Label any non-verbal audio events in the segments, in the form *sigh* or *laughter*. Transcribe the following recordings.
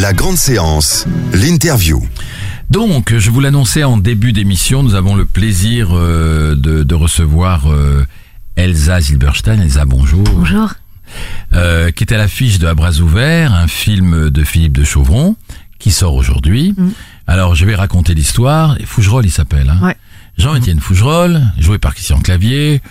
La grande séance, l'interview. Donc, je vous l'annonçais en début d'émission, nous avons le plaisir euh, de, de recevoir euh, Elsa Zilberstein. Elsa, bonjour. Bonjour. Euh, qui est à l'affiche de À bras ouverts, un film de Philippe de Chauvron, qui sort aujourd'hui. Mm. Alors, je vais raconter l'histoire. Et Fougerolles, il s'appelle. Hein. Ouais. Jean-Étienne Fougerolles, joué par Christian Clavier,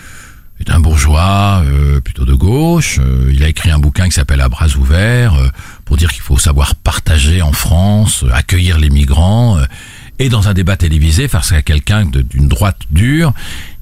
est un bourgeois euh, plutôt de gauche. Euh, il a écrit un bouquin qui s'appelle À bras ouverts, euh, pour dire qu'il faut savoir partager en France, euh, accueillir les migrants. euh, et dans un débat télévisé, face à quelqu'un d'une droite dure,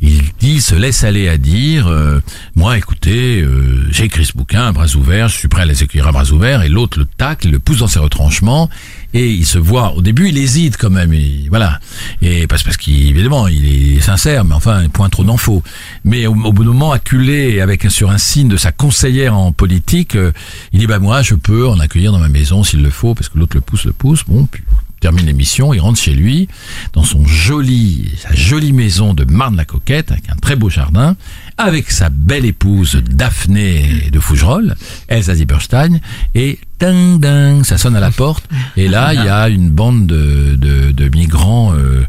il dit, se laisse aller à dire, euh, moi, écoutez, euh, j'ai écrit ce bouquin à bras ouverts, je suis prêt à les accueillir à bras ouverts, et l'autre le tacle, le pousse dans ses retranchements, et il se voit, au début, il hésite quand même, et voilà, et parce, parce qu'évidemment, il est sincère, mais enfin, point trop faut. Mais au, d'un moment, acculé avec sur un signe de sa conseillère en politique, euh, il dit, bah moi, je peux en accueillir dans ma maison s'il le faut, parce que l'autre le pousse, le pousse, bon, puis termine l'émission, il rentre chez lui, dans son joli, sa jolie maison de Marne-la-Coquette, avec un très beau jardin, avec sa belle épouse Daphné de Fougerolles, Elsa Zieberstein, et ding ding, ça sonne à la porte, et là, il y a une bande de, de, de migrants euh,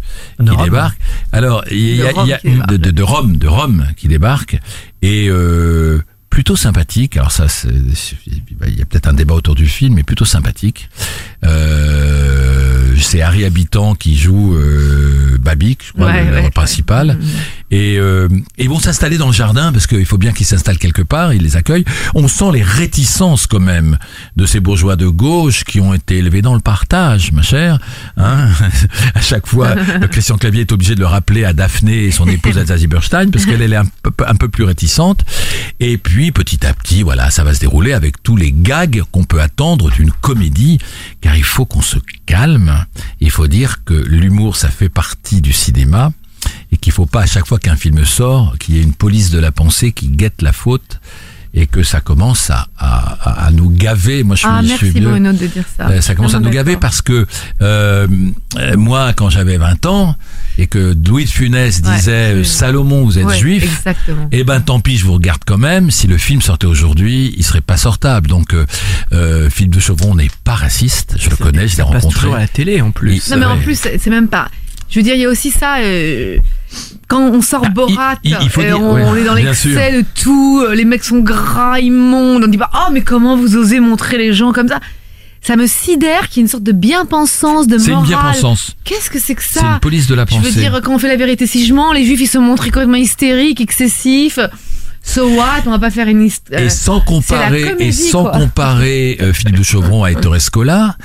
qui Rome. débarquent. Alors, il y a, De Rome y a- de, Rome, de Rome qui débarquent, et euh, plutôt sympathique. Alors ça, il y a peut-être un débat autour du film, mais plutôt sympathique. Euh, c'est Harry Habitant qui joue euh, Babic, je crois, Ouais, le, ouais. principal. Et euh, ils vont s'installer dans le jardin parce qu'il faut bien qu'ils s'installent quelque part. Ils les accueillent. On sent les réticences quand même de ces bourgeois de gauche qui ont été élevés dans le partage, ma chère. Hein *laughs* à chaque fois, *laughs* Christian Clavier est obligé de le rappeler à Daphné et son épouse *laughs* Elsa Zieberstein parce qu'elle elle est un peu, un peu plus réticente. Et puis petit à petit, voilà, ça va se dérouler avec tous les gags qu'on peut attendre d'une comédie, car il faut qu'on se calme. Il faut dire que l'humour, ça fait partie du cinéma. Et qu'il faut pas à chaque fois qu'un film sort qu'il y ait une police de la pensée qui guette la faute et que ça commence à, à, à nous gaver. Moi, je suis, Ah, je merci suis vieux. Bruno de dire ça. Euh, ça commence à nous gaver parce que euh, moi, quand j'avais 20 ans et que Louis de Funès disait euh. Salomon, vous êtes Ouais, juif, Exactement. eh ben tant pis, je vous regarde quand même. Si le film sortait aujourd'hui, il serait pas sortable. Donc euh, euh, Philippe de Chauvron n'est pas raciste, je le connais, je l'ai passe rencontré. toujours à la télé en plus. Non mais en plus c'est même pas. Je veux dire, il y a aussi ça. euh, quand on sort Ah, Borat, il- il faut euh, dire- on, ouais, on est dans l'excès de tout. euh, Les mecs sont gras, immondes. On dit pas, oh mais comment vous osez montrer les gens comme ça? Ça me sidère qu'il y ait une sorte de bien-pensance, de C'est une morale. bien-pensance. Qu'est-ce que c'est que C'est ça? une police de la Je pensée. veux dire, quand on fait la vérité, si je mens, les juifs ils se montrent complètement hystériques, excessifs. So what? On va pas faire une histoire. Et sans comparer, comédie, et sans quoi. comparer euh, Philippe de Chauvron à Ettore Scola,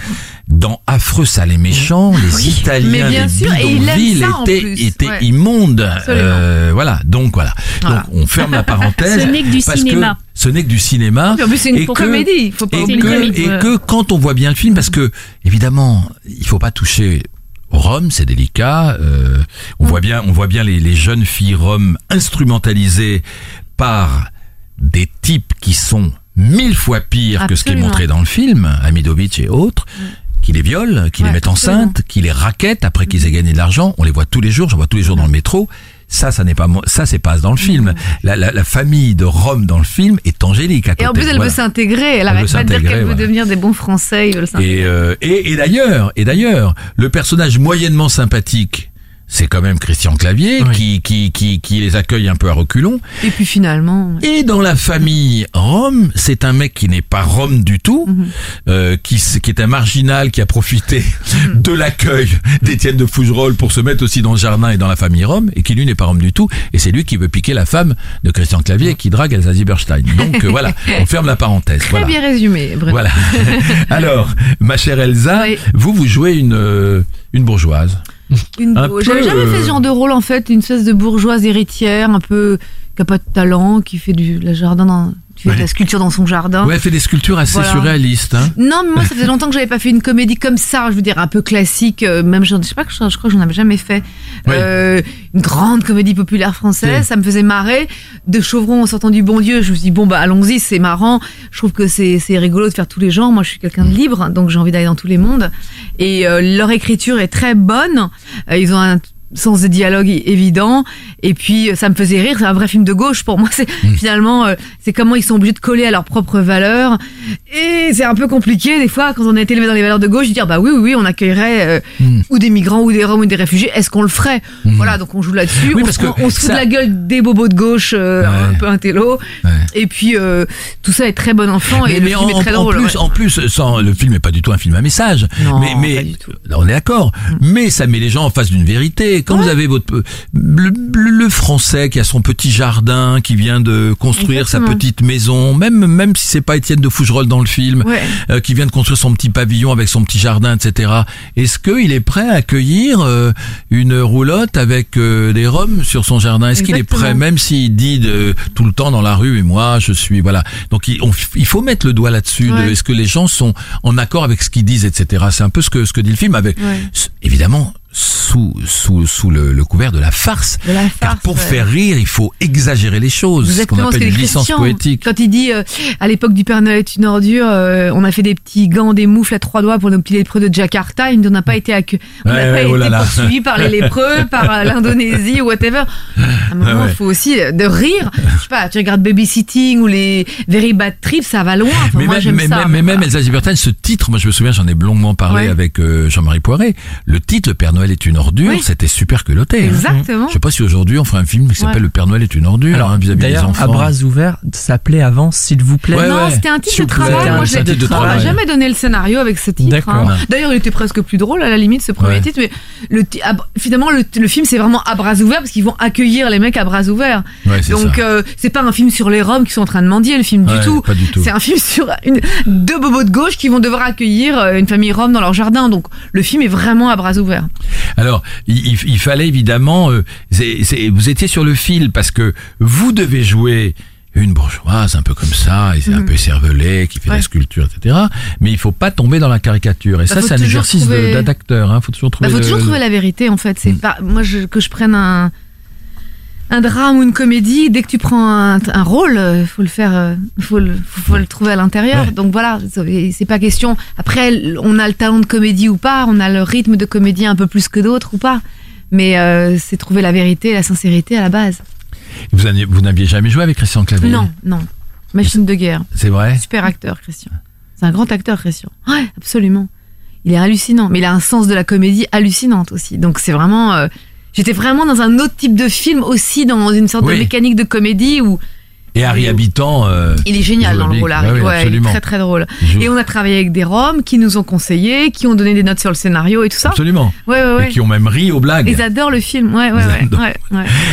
dans Affreux, sale et méchant, les mais Italiens des sûr, bidonvilles étaient, étaient Ouais. immondes. Euh, voilà, donc voilà. Voilà. Donc on ferme la parenthèse. *laughs* Ce n'est que du parce cinéma. Que ce n'est que du cinéma. En plus, c'est une et comédie. Faut pas et oublier. que, et que quand on voit bien le film, parce que évidemment, il faut pas toucher rhum, c'est délicat. euh, on voit bien, on voit bien les, les jeunes filles roms instrumentalisées par des types qui sont mille fois pires que ce qui est montré dans le film, Amidovic et autres. Qui les violent, qui les mettent absolument. enceintes, qui les raquettent après qu'ils aient gagné de l'argent. On les voit tous les jours, j'en vois tous les jours dans le métro. Ça, ça n'est pas ça, c'est pas dans le film. La, la, la famille de Rome dans le film est angélique à côté. Et en plus, elle Voilà. veut s'intégrer. Elle Elle arrête veut pas de dire qu'elle veut devenir des bons Français. Ils veulent s'intégrer. Et, euh, et, et d'ailleurs, et d'ailleurs, le personnage moyennement sympathique, c'est quand même Christian Clavier Oui. qui, qui, qui, qui les accueille un peu à reculons. Et puis finalement. Et dans la famille Rome, c'est un mec qui n'est pas Rome du tout, euh, qui, qui est un marginal qui a profité de l'accueil d'Étienne de Fougerolles pour se mettre aussi dans le jardin et dans la famille Rome, et qui lui n'est pas Rome du tout. Et c'est lui qui veut piquer la femme de Christian Clavier et qui drague Elsa Zieberstein. Donc euh, voilà, *laughs* on ferme la parenthèse. Très voilà. bien résumé, Bruno. Voilà. *laughs* Alors, ma chère Elsa, Oui. vous, vous jouez une, euh, une bourgeoise. Une Un beau- J'avais jamais fait euh, ce genre de rôle en fait, une espèce de bourgeoise héritière, un peu qui a pas de talent, qui fait du la jardin dans, qui fait de la sculpture dans son jardin. Ouais, elle fait des sculptures assez Voilà. surréalistes. Hein. Non, mais moi, ça *laughs* faisait longtemps que j'avais pas fait une comédie comme ça, je veux dire, un peu classique, euh, même, je, je sais pas, je, je crois que j'en avais jamais fait. Ouais. Euh, une grande comédie populaire française, Ouais. ça me faisait marrer. De Chauvron en sortant du bon Dieu, je me suis dit, bon, bah, allons-y, c'est marrant. Je trouve que c'est, c'est rigolo de faire tous les genres. Moi, je suis quelqu'un de libre, donc j'ai envie d'aller dans tous les mondes. Et euh, leur écriture est très bonne. Euh, ils ont un sens de dialogue évident et puis euh, ça me faisait rire c'est un vrai film de gauche pour moi *laughs* c'est finalement euh, c'est comment ils sont obligés de coller à leurs propres valeurs et c'est un peu compliqué des fois quand on a été élevé dans les valeurs de gauche de dire bah oui oui oui on accueillerait euh, Hmm. ou des migrants ou des roms ou des réfugiés est-ce qu'on le ferait? Voilà donc on joue là-dessus Oui, on, se on fout ça- de la gueule des bobos de gauche euh, Ouais. un peu intello Ouais. et puis euh, tout ça est très bon enfant et mais le film en, est très en drôle plus, ouais. en plus, sans, le film n'est pas du tout un film à message. Non, mais mais pas du tout. là, on est d'accord. Mais ça met les gens en face d'une vérité. Quand vous avez votre le, le- le français qui a son petit jardin, qui vient de construire sa petite maison, même même si c'est pas Étienne de Fougerolles dans le film, Ouais. euh, qui vient de construire son petit pavillon avec son petit jardin, etc. Est-ce qu'il est prêt à accueillir euh, une roulotte avec euh, des roms sur son jardin? Est-ce qu'il est prêt, même s'il dit de, tout le temps dans la rue, et moi je suis voilà. Donc il, on- il faut mettre le doigt là-dessus. de. Est-ce que les gens sont en accord avec ce qu'ils disent, etc. C'est un peu ce que ce que dit le film, avec évidemment sous sous sous le, le couvert de la farce. De la Car farce, pour ouais. faire rire, il faut exagérer les choses, ce qu'on appelle une licence poétique. Quand il dit euh, à l'époque du Père Noël est une ordure, euh, on a fait des petits gants, des moufles à trois doigts pour nos petits lépreux de Jakarta. Il on n'a pas été accu- on n'a Ouais, pas oh été là là. poursuivi par les lépreux, *laughs* par euh, l'Indonésie ou whatever. À un moment, il ouais. faut aussi de rire. Je sais pas, tu regardes Babysitting ou les Very Bad Trips, ça va loin. Enfin, mais moi même, mais, ça. même- mais même Elsa Zilberstein, ce titre, moi je me souviens, j'en ai longuement parlé avec euh, Jean-Marie Poiré. Le titre, Le Père Noël est une ordure, Oui. c'était super culotté. hein. Exactement. Je sais pas si aujourd'hui on ferait un film qui s'appelle Ouais. Le Père Noël est une ordure Alors, hein, vis-à-vis des enfants. à bras ouverts, s'appelait avant, s'il vous plaît. Ouais, non, ouais. c'était un titre de travail. Moi, m'a travail. jamais donné le scénario avec ce titre. D'accord. hein. D'ailleurs, il était presque plus drôle à la limite ce premier Ouais. titre, mais le finalement le, le film c'est vraiment à bras ouverts parce qu'ils vont accueillir les mecs à bras ouverts. Ouais, c'est Donc ça. euh, c'est pas un film sur les Roms qui sont en train de mendier le film Ouais, du tout. pas du tout. C'est un film sur une, deux bobos de gauche qui vont devoir accueillir euh, une famille Rome dans leur jardin. Donc le film est vraiment à bras ouverts. Alors, il, il- il fallait évidemment, euh, c'est- c'est- vous étiez sur le fil parce que vous devez jouer une bourgeoise un peu comme ça, et c'est un peu cervelé, qui fait de la Mhm. Ouais. sculpture, etc. Mais il faut pas tomber dans la caricature. Et Bah, ça, faut c'est un exercice trouver- d'acteur. Hein. Faut toujours Bah, trouver. faut le- toujours trouver la vérité en fait. C'est Mm. pas moi je, que je prenne un un drame ou une comédie. Dès que tu prends un, un rôle, euh, faut le faire, euh, faut le faut, faut le trouver à l'intérieur. Ouais. Donc voilà, c'est pas question. Après, on a le talent de comédie ou pas, on a le rythme de comédie un peu plus que d'autres ou pas. Mais euh, c'est trouver la vérité, la sincérité à la base. Vous n'aviez- vous n'aviez jamais joué avec Christian Clavier Non, non. Machine de guerre. C'est vrai? Super acteur, Christian. C'est un grand acteur, Christian. Ouais, absolument. Il est hallucinant, mais il a un sens de la comédie hallucinante aussi. Donc c'est vraiment. euh, J'étais vraiment dans un autre type de film aussi, dans une sorte Oui. de mécanique de comédie où Et Harry Habitant. euh, il est génial dans le rôle. Harry. oui, Ouais, il est très très drôle. Et on a travaillé avec des Roms qui nous ont conseillé, qui ont donné des notes sur le scénario et tout ça. Absolument. Ouais, ouais, Et qui ont même ri aux blagues. Ils adorent le film. Ouais.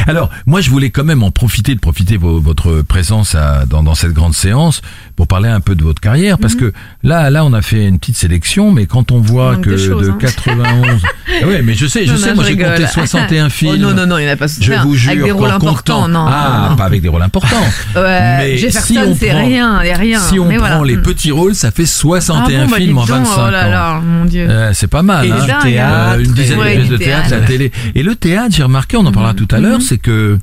Alors, moi, je voulais quand même en profiter de profiter vos- votre présence à- dans, dans cette grande séance pour parler un peu de votre carrière, parce que là, là, on a fait une petite sélection, mais quand on voit Mhm. que de choses, de hein. 91, *laughs* Ah ouais, mais je sais, je Non, sais, non, moi je j'ai compté rigole. 61 *laughs* films. Oh, non, non, non, il n'y en a pas Je 61. vous jure, Avec des rôles importants, non. Ah, pas avec des rôles importants. *laughs* Ouais, Mais Jefferson, si on c'est prend- rien, rien. Si on Mais prend voilà. les Mm. petits rôles, ça fait 61 Ah bon, bah, films en dis donc, 25 Oh là ans. là, mon Dieu. Euh, c'est pas mal. Et hein. du théâtre. Euh, une dizaine de pièces de théâtre, théâtre. la télé. Et le théâtre, j'ai remarqué, on en parlera tout à l'heure, c'est que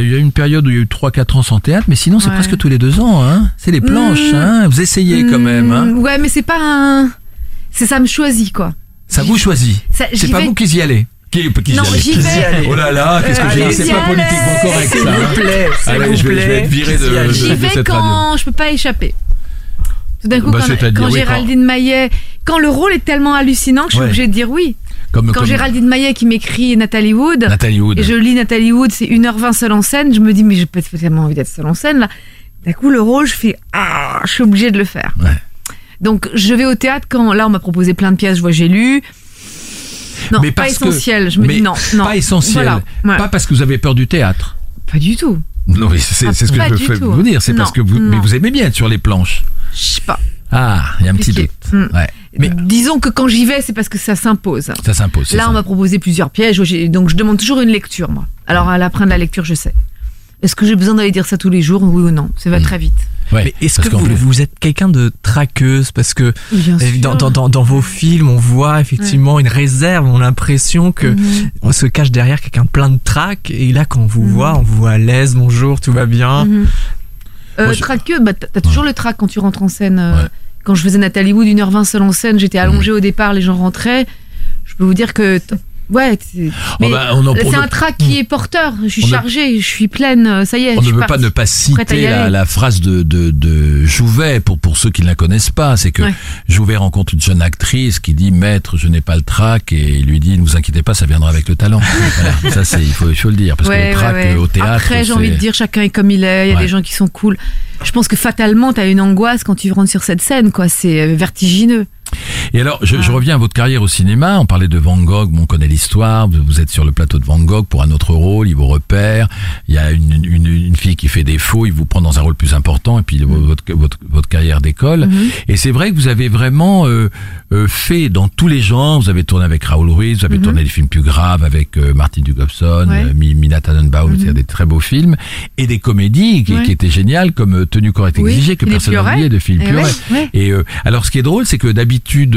il y a eu une période où il y a eu 3-4 ans sans théâtre, mais sinon c'est Ouais. presque tous les deux ans. Hein. C'est les planches, Mm. hein. vous essayez quand même. Hein. Ouais, mais c'est pas un. C'est ça me choisit, quoi. Ça vous choisit. C'est pas vais- vous qui y allez. Qui, qui y Non, allez j'y vais. Oh là là, qu'est-ce que Euh, j'ai C'est pas politiquement correct S'il ça. vous plaît, s'il Allez, vous je vais, je vais plaît. être viré de, de- J'y de vais cette radio. quand je peux pas échapper. Tout d'un coup, Bah, quand, c'est-à-dire, quand oui, Géraldine Maillet, quand le rôle est tellement hallucinant que je suis obligée de dire oui. Comme, Quand comme Géraldine Maillet qui m'écrit Nathalie Wood, Nathalie Wood. et je lis Nathalie Wood, c'est 1h20 seule en scène, je me dis, mais j'ai pas tellement envie d'être seule en scène là. D'un coup, le rôle, je fais, ah, je suis obligée de le faire. Ouais. Donc, je vais au théâtre quand, là, on m'a proposé plein de pièces, je vois, j'ai lu. Non, mais pas que- essentiel. Je me mais dis non, non. Pas essentiel. Voilà. Ouais. Pas parce que vous avez peur du théâtre. Pas du tout. Non, mais c'est Ah, ce que je veux tout. vous dire. C'est parce que vous, mais vous aimez bien être sur les planches. Je sais pas. Ah, il y a un petit doute. Mm. Ouais. Mais Disons que quand j'y vais, c'est parce que ça s'impose. ça s'impose. Là, ça. on m'a proposé plusieurs pièges, donc je demande toujours une lecture, moi. Alors, à la fin de la lecture, je sais. Est-ce que j'ai besoin d'aller dire ça tous les jours? Oui ou non Ça va Mm. très vite. Ouais, est-ce que vous, êtes quelqu'un de traqueuse? Parce que euh, dans, dans, dans, dans vos films, on voit effectivement une réserve, on a l'impression que Mhm. on se cache derrière quelqu'un plein de trac. Et là, quand on vous Mhm. voit, on vous voit à l'aise, bonjour, tout va bien. Mhm. Euh, Moi, je- traqueux, bah, t'as toujours le trac quand tu rentres en scène. euh, Ouais. Quand je faisais Nathalie Wood, 1h20 seule en scène, j'étais allongée au départ, les gens rentraient. Je peux vous dire que. Ouais, c'est Oh, bah, un trac qui est porteur. Je suis chargée, je suis pleine, euh, ça y est. On je ne peut pas ne pas citer la, phrase de, de, de Jouvet pour, pour ceux qui ne la connaissent pas. C'est que Ouais. Jouvet rencontre une jeune actrice qui dit Maître, je n'ai pas le trac et il lui dit Ne vous inquiétez pas, ça viendra avec le talent. voilà, ça, il, faut, il faut le dire. Parce que Ouais, le trac ouais, euh, au théâtre. Après, j'ai envie de dire, chacun est comme il est. Il y a des gens qui sont cool. Je pense que fatalement, t'as une angoisse quand tu rentres sur cette scène, quoi. C'est euh, vertigineux. Et alors, je, je Ouais. reviens à votre carrière au cinéma. On parlait de Van Gogh, bon, on connaît l'histoire. Vous êtes sur le plateau de Van Gogh pour un autre rôle, il vous repère. Il y a une, une, une fille qui fait défaut, il vous prend dans un rôle plus important, et puis votre, votre, votre carrière décolle. Mhm. Et c'est vrai que vous avez vraiment euh, euh, fait dans tous les genres. Vous avez tourné avec Raoul Ruiz, vous avez Mhm. tourné des films plus graves avec euh, Martin Dugobson, Ouais. euh, Mi- Mina Tannenbaum, Mhm. c'est des très beaux films, et des comédies qui, Ouais. qui étaient géniales, comme euh, Tenue correcte Oui, exigée, que personne oublié, de Philippe Eh ouais, ouais. Et euh, alors, ce qui est drôle, c'est que d'habitude,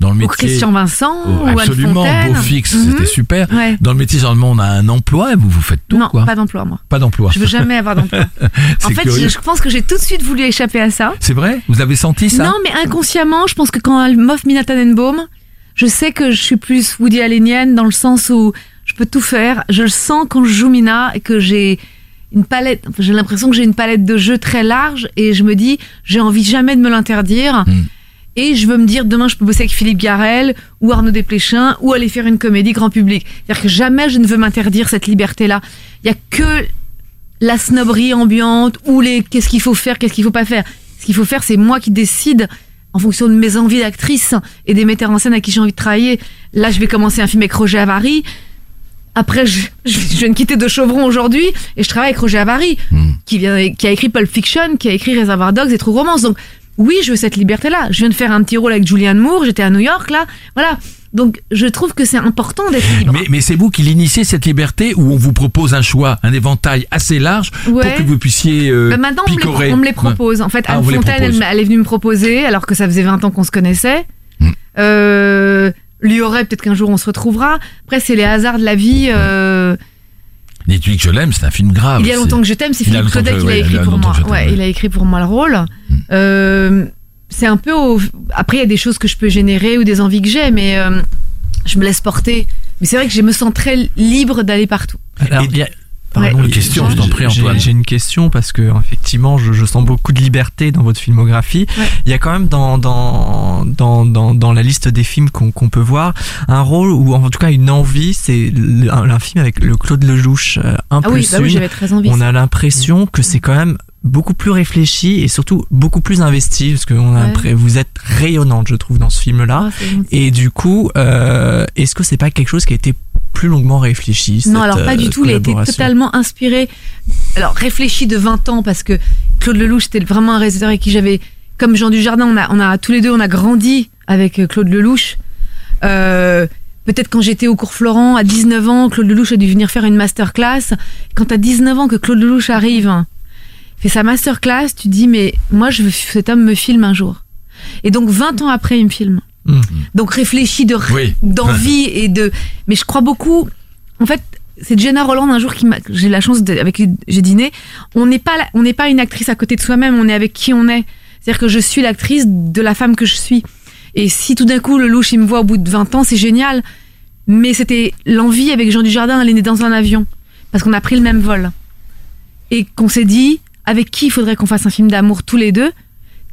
dans le Ou métier... Christian Vincent, Oh, ou Anne absolument, Fontaine. beau fixe, Mhm. c'était super. Ouais. Dans le métier, généralement, on a un emploi, et vous, vous faites tout, non, quoi. pas d'emploi, moi. Pas d'emploi. Je veux jamais avoir d'emploi. *laughs* en fait, curieux. je, pense que j'ai tout de suite voulu échapper à ça. C'est vrai? Vous avez senti ça? Non, mais inconsciemment, je pense que quand elle m'offre Mina Tannenbaum, je sais que je suis plus Woody Allenienne dans le sens où je peux tout faire. Je le sens quand je joue Mina et que j'ai une palette, j'ai l'impression que j'ai une palette de jeux très large et je me dis, j'ai envie jamais de me l'interdire. Mm. Et je veux me dire, demain, je peux bosser avec Philippe Garel ou Arnaud Desplechin ou aller faire une comédie grand public. C'est-à-dire que jamais je ne veux m'interdire cette liberté-là. Il y a que la snobberie ambiante ou les qu'est-ce qu'il faut faire, qu'est-ce qu'il faut pas faire. Ce qu'il faut faire, c'est moi qui décide en fonction de mes envies d'actrice et des metteurs en scène à qui j'ai envie de travailler. Là, je vais commencer un film avec Roger Avary. Après, je, je, je viens de quitter De Chauvron aujourd'hui et je travaille avec Roger Avary, Hmm. qui, vient, qui a écrit Pulp Fiction, qui a écrit Reservoir Dogs et True Romance. Donc, oui, je veux cette liberté-là. Je viens de faire un petit rôle avec Julianne Moore, j'étais à New York, là. Voilà. Donc, je trouve que c'est important d'être libre. Mais, mais c'est vous qui l'initiez cette liberté où on vous propose un choix, un éventail assez large pour que vous puissiez euh, Bah, maintenant, on me, les, picorer. on me les propose. En fait, Ah, Anne Fontaine, elle est venue me proposer, alors que ça faisait 20 ans qu'on se connaissait. Hmm. Euh, lui aurait, peut-être qu'un jour on se retrouvera. Après, c'est les hasards de la vie. Euh, Les tuiles que je l'aime, c'est un film grave. il y a longtemps que je t'aime, c'est a Philippe Claudel qui l'a ouais, il y écrit a pour moi. Ouais, ouais. il a écrit pour moi le rôle. Hmm. Euh, c'est un peu au... Après, il y a des choses que je peux générer ou des envies que j'ai, mais euh, je me laisse porter. Mais c'est vrai que je me sens très libre d'aller partout. Alors, Et- il y a- Ouais. Une question, je t'en prie, j'ai- Antoine. J'ai une question parce que effectivement, je, je sens beaucoup de liberté dans votre filmographie. Ouais. Il y a quand même dans dans dans dans, dans la liste des films qu'on qu'on peut voir un rôle ou en tout cas une envie. C'est un, un film avec le Claude Lelouch, euh, un Ah oui, plus bah oui une. j'avais très envie. on a l'impression que c'est quand même beaucoup plus réfléchi et surtout beaucoup plus investi parce que on a Ouais. vous êtes rayonnante, je trouve, dans ce film-là. Ah, c'est gentil. Et du coup, euh, est-ce que c'est pas quelque chose qui a été plus longuement réfléchi Non, cette, alors pas euh, du tout. Il a été totalement inspiré. Alors réfléchi de 20 ans parce que Claude Lelouch c'était vraiment un réalisateur avec qui j'avais, comme Jean Dujardin, on a, on a tous les deux, on a grandi avec euh, Claude Lelouch. Euh, Peut-être quand j'étais au cours Florent à 19 ans, Claude Lelouch a dû venir faire une masterclass. Quand à 19 ans que Claude Lelouch arrive, fait sa masterclass, tu dis mais moi je veux cet homme me filme un jour. Et donc 20 ans après il me filme. Mhm. Donc réfléchi de Oui. d'envie *laughs* et de mais je crois beaucoup en fait c'est Jenna Roland un jour qui m'a j'ai la chance de, avec qui j'ai dîné. On n'est pas la- on n'est pas une actrice à côté de soi-même on est avec qui on est. C'est-à-dire que je suis l'actrice de la femme que je suis. Et si tout d'un coup le louche il me voit au bout de 20 ans c'est génial. Mais c'était l'envie avec Jean Dujardin elle est née dans un avion. Parce qu'on a pris le même vol. Et qu'on s'est dit avec qui il faudrait qu'on fasse un film d'amour tous les deux?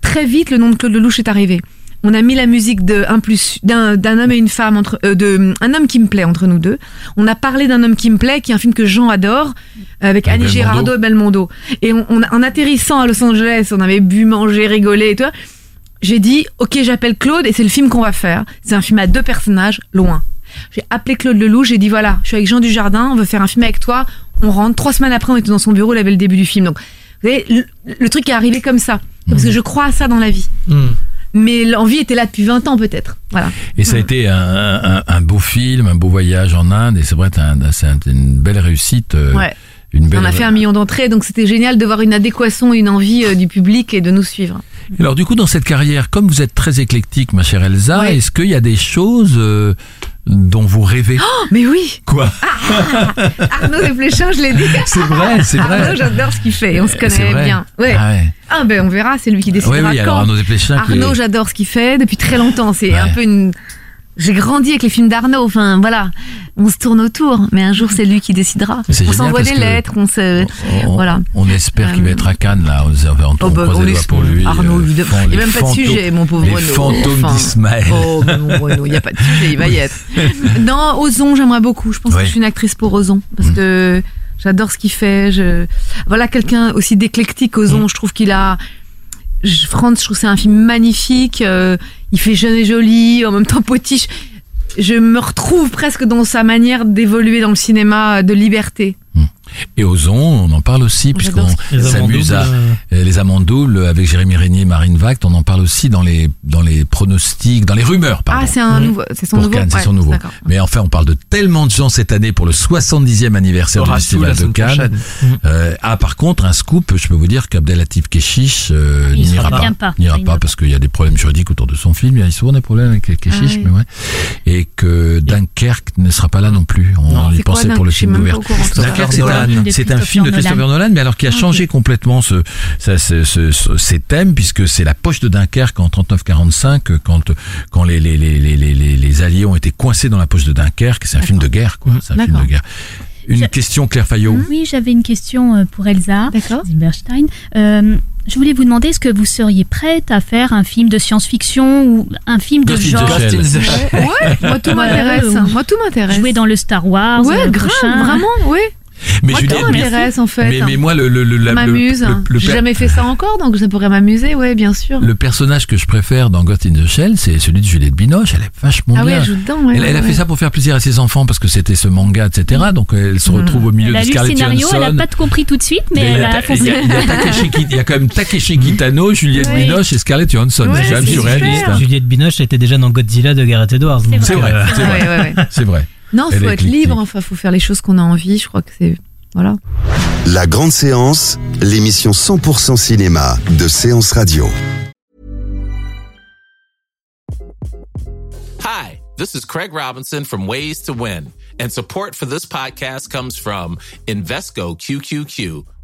Très vite le nom de Claude Lelouch est arrivé on a mis la musique de un plus d'un d'un homme et une femme entre euh, de un homme qui me plaît entre nous deux. On a parlé d'un homme qui me plaît, qui est un film que Jean adore, avec Et Annie Belmondo. Et Belmondo. Et on, en atterrissant à Los Angeles, on avait bu, mangé, rigolé et tout. J'ai dit, ok, j'appelle Claude et c'est le film qu'on va faire. C'est un film à deux personnages, loin. J'ai appelé Claude Lelouch, j'ai dit voilà, je suis avec Jean Dujardin, on veut faire un film avec toi. On rentre. Trois semaines après, on était dans son bureau, il avait le début du film. Donc, vous voyez, le, le truc est arrivé comme ça. Parce que je crois à ça dans la vie. Mhm. Mais l'envie était là depuis 20 ans peut-être. Voilà. Et ça a été un, un, un beau film, un beau voyage en Inde, et c'est vrai, c'est un- c'est un- une belle réussite. euh, Ouais. Une belle On a fait un million d'entrées, donc c'était génial de voir une adéquation, une envie euh, du public et de nous suivre. Alors du coup, dans cette carrière, comme vous êtes très éclectique, ma chère Elsa, Ouais. est-ce qu'il y a des choses euh, dont vous rêvez Oh, mais oui Quoi Arnaud Desplechin, je l'ai dit. C'est vrai, c'est vrai. Arnaud, j'adore ce qu'il fait, on se connaît bien. Ouais. Ah ouais. Ah ben on verra, c'est lui qui décidera Oui, oui, alors. Arnaud Desplechin. est- Arnaud, j'adore ce qu'il fait depuis très longtemps. C'est Ouais. un peu une. J'ai grandi avec les films d'Arnaud. Enfin, voilà, on se tourne autour, mais un jour c'est lui qui décidera. On s'envoie des lettres, on se. on, voilà. on espère qu'il va Euh, être à Cannes, là. On, on, Oh, bah, on est- pour lui. Arnaud, euh, Il n'y a même pas de sujet, mon pauvre Renaud. fantômes Enfin, d'Ismaël. Oh, mon Renaud, il n'y a pas de sujet, il va y être. *laughs* Dans Ozon, j'aimerais beaucoup. Je pense que je suis une actrice pour Ozon. Parce Mm. que j'adore ce qu'il fait. Je... Voilà, quelqu'un aussi d'éclectique, Ozon. Mm. Je trouve qu'il a. Franz, je trouve c'est un film magnifique. euh, il fait jeune et joli, en même temps potiche. Je me retrouve presque dans sa manière d'évoluer dans le cinéma de liberté. Et Ozon, on en parle aussi, puisqu'on s'amuse à. euh, euh, Les amants doubles avec Jérémy Régnier et Marine Vact, on en parle aussi dans les, dans les pronostics, dans les rumeurs, pardon. Ah, c'est un nouveau. C'est son Ouais, son nouveau. Mais enfin, on parle de tellement de gens cette année pour le 70e anniversaire du Festival de Cannes. Euh, ah, par contre, un scoop, je peux vous dire qu'Abdelatif Keshish euh, Il n'ira pas. pas. Pas. N'ira pas ne parce qu'il y a des problèmes juridiques autour de son film. Il y a souvent des problèmes avec Keshish, Ah oui. mais ouais. Et que Dunkerque ne sera pas là non plus. On Non. y quoi, pensait pour le film pas d'ouverture. Dunkerque, c'est Nolan. De c'est un film de Christopher Nolan. Nolan, mais alors qui a Ah, changé complètement ce, ça, ce, ce- ce- ses thèmes, puisque c'est la poche de Dunkerque en 39-45, euh, quand, quand les, les, les, les, les, les Alliés ont été coincés dans la poche de Dunkerque. C'est un film de guerre, quoi. C'est un film de guerre. Une Je- question, Claire Fayot. Oui, j'avais une question euh, pour Elsa D'accord. Zilberstein. Euh, je voulais vous demander, est-ce que vous seriez prête à faire un film de science-fiction ou un film de the genre? Shell. Ouais, moi tout m'intéresse. Ouais, Moi tout m'intéresse. jouer dans le Star Wars Ouais, euh, grave, prochain vraiment, oui. Mais moi Juliette, m'intéresse en fait. mais, mais moi, le, le, le, m'amuse. le- le J'ai jamais fait ça encore, donc ça pourrait m'amuser, ouais, bien sûr. le personnage que je préfère dans Ghost in the Shell, c'est celui de Juliette Binoche. Elle est vachement ah oui, bien. elle joue dedans. Ouais, Elle, elle a ouais, fait ça pour faire plaisir à ses enfants parce que c'était ce manga, etc. Donc elle se retrouve au milieu Elle a de lu le Scarlett scénario, elle n'a pas tout compris tout de suite, mais elle y a, a il, y foncé. a, il y a y a quand même Takeshi Kitano, Juliette Oui. Binoche et Scarlett Johansson. Ouais, c'est quand même c'est surréaliste. hein. Juliette Binoche était déjà dans Godzilla de Gareth Edwards. C'est vrai, euh, c'est vrai. Non, faut être libre. Enfin, faut faire les choses qu'on a envie. Je crois que c'est voilà. La grande séance, l'émission 100% cinéma de Séance Radio. Hi, this is Craig Robinson from Ways to Win, and support for this podcast comes from Invesco QQQ,